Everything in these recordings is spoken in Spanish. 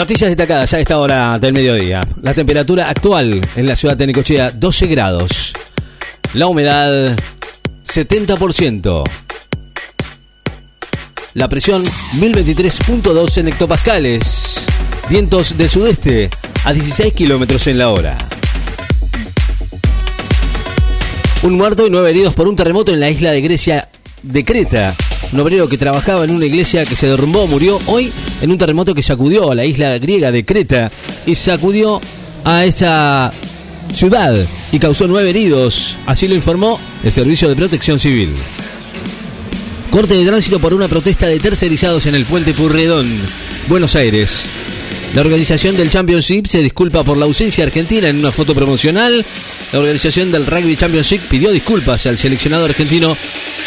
Noticias destacadas a esta hora del mediodía. La temperatura actual en la ciudad de Necochea, 12 grados. La humedad, 70%. La presión, 1023.2 en hectopascales. Vientos del sudeste, a 16 kilómetros en la hora. Un muerto y nueve heridos por un terremoto en la isla de Grecia de Creta. Un obrero que trabajaba en una iglesia que se derrumbó murió hoy en un terremoto que sacudió a la isla griega de Creta y sacudió a esta ciudad y causó nueve heridos. Así lo informó el Servicio de Protección Civil. Corte de tránsito por una protesta de tercerizados en el puente Purredón, Buenos Aires. La organización del Championship se disculpa por la ausencia argentina en una foto promocional. La organización del Rugby Championship pidió disculpas al seleccionado argentino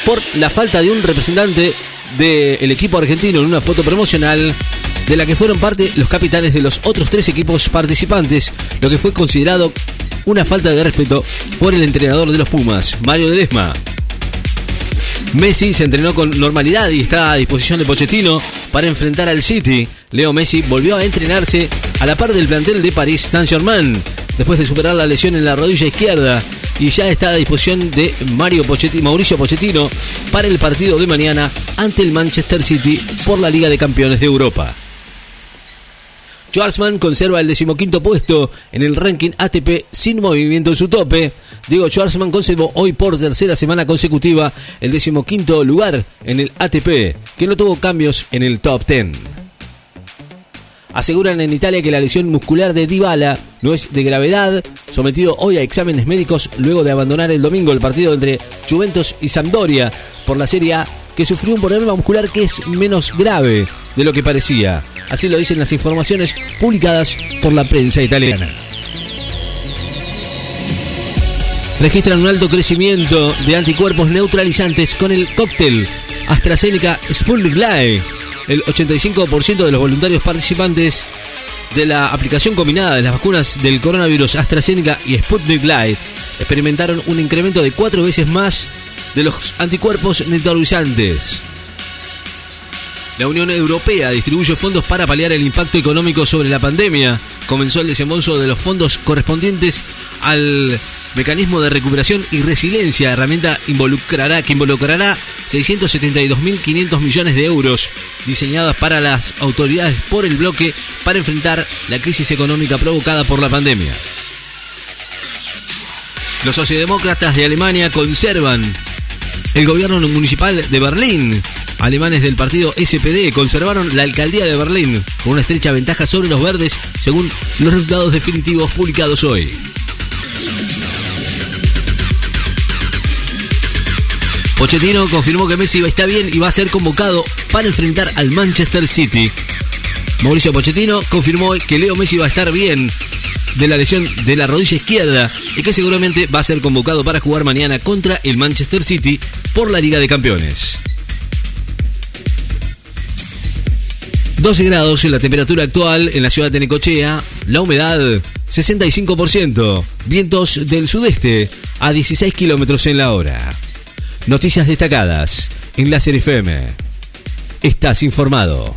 por la falta de un representante del equipo argentino en una foto promocional de la que fueron parte los capitanes de los otros tres equipos participantes, lo que fue considerado una falta de respeto por el entrenador de los Pumas, Mario Ledesma. Messi se entrenó con normalidad y está a disposición de Pochettino para enfrentar al City. Leo Messi volvió a entrenarse a la par del plantel de París Saint-Germain después de superar la lesión en la rodilla izquierda y ya está a disposición de Mario Pochettino, Mauricio Pochettino para el partido de mañana ante el Manchester City por la Liga de Campeones de Europa. Schwarzman conserva el decimoquinto puesto en el ranking ATP sin movimiento en su tope. Diego Schwarzman conservó hoy por tercera semana consecutiva el decimoquinto lugar en el ATP, que no tuvo cambios en el top 10. Aseguran en Italia que la lesión muscular de Dybala no es de gravedad, sometido hoy a exámenes médicos luego de abandonar el domingo el partido entre Juventus y Sampdoria por la Serie A, que sufrió un problema muscular que es menos grave de lo que parecía. Así lo dicen las informaciones publicadas por la prensa italiana. Registran un alto crecimiento de anticuerpos neutralizantes con el cóctel AstraZeneca Sputnik Live. El 85% de los voluntarios participantes de la aplicación combinada de las vacunas del coronavirus AstraZeneca y Sputnik Light experimentaron un incremento de cuatro veces más de los anticuerpos neutralizantes. La Unión Europea distribuye fondos para paliar el impacto económico sobre la pandemia. Comenzó el desembolso de los fondos correspondientes al mecanismo de recuperación y resiliencia, herramienta involucrará, que involucrará 672.500 millones de euros diseñadas para las autoridades por el bloque para enfrentar la crisis económica provocada por la pandemia. Los sociodemócratas de Alemania conservan el gobierno municipal de Berlín. Alemanes del partido SPD conservaron la alcaldía de Berlín con una estrecha ventaja sobre los verdes según los resultados definitivos publicados hoy. Pochettino confirmó que Messi está bien y va a ser convocado para enfrentar al Manchester City. Mauricio Pochettino confirmó que Leo Messi va a estar bien de la lesión de la rodilla izquierda y que seguramente va a ser convocado para jugar mañana contra el Manchester City por la Liga de Campeones. 12 grados en la temperatura actual en la ciudad de Necochea, la humedad 65%, vientos del sudeste a 16 kilómetros en la hora. Noticias destacadas en Láser FM. Estás informado.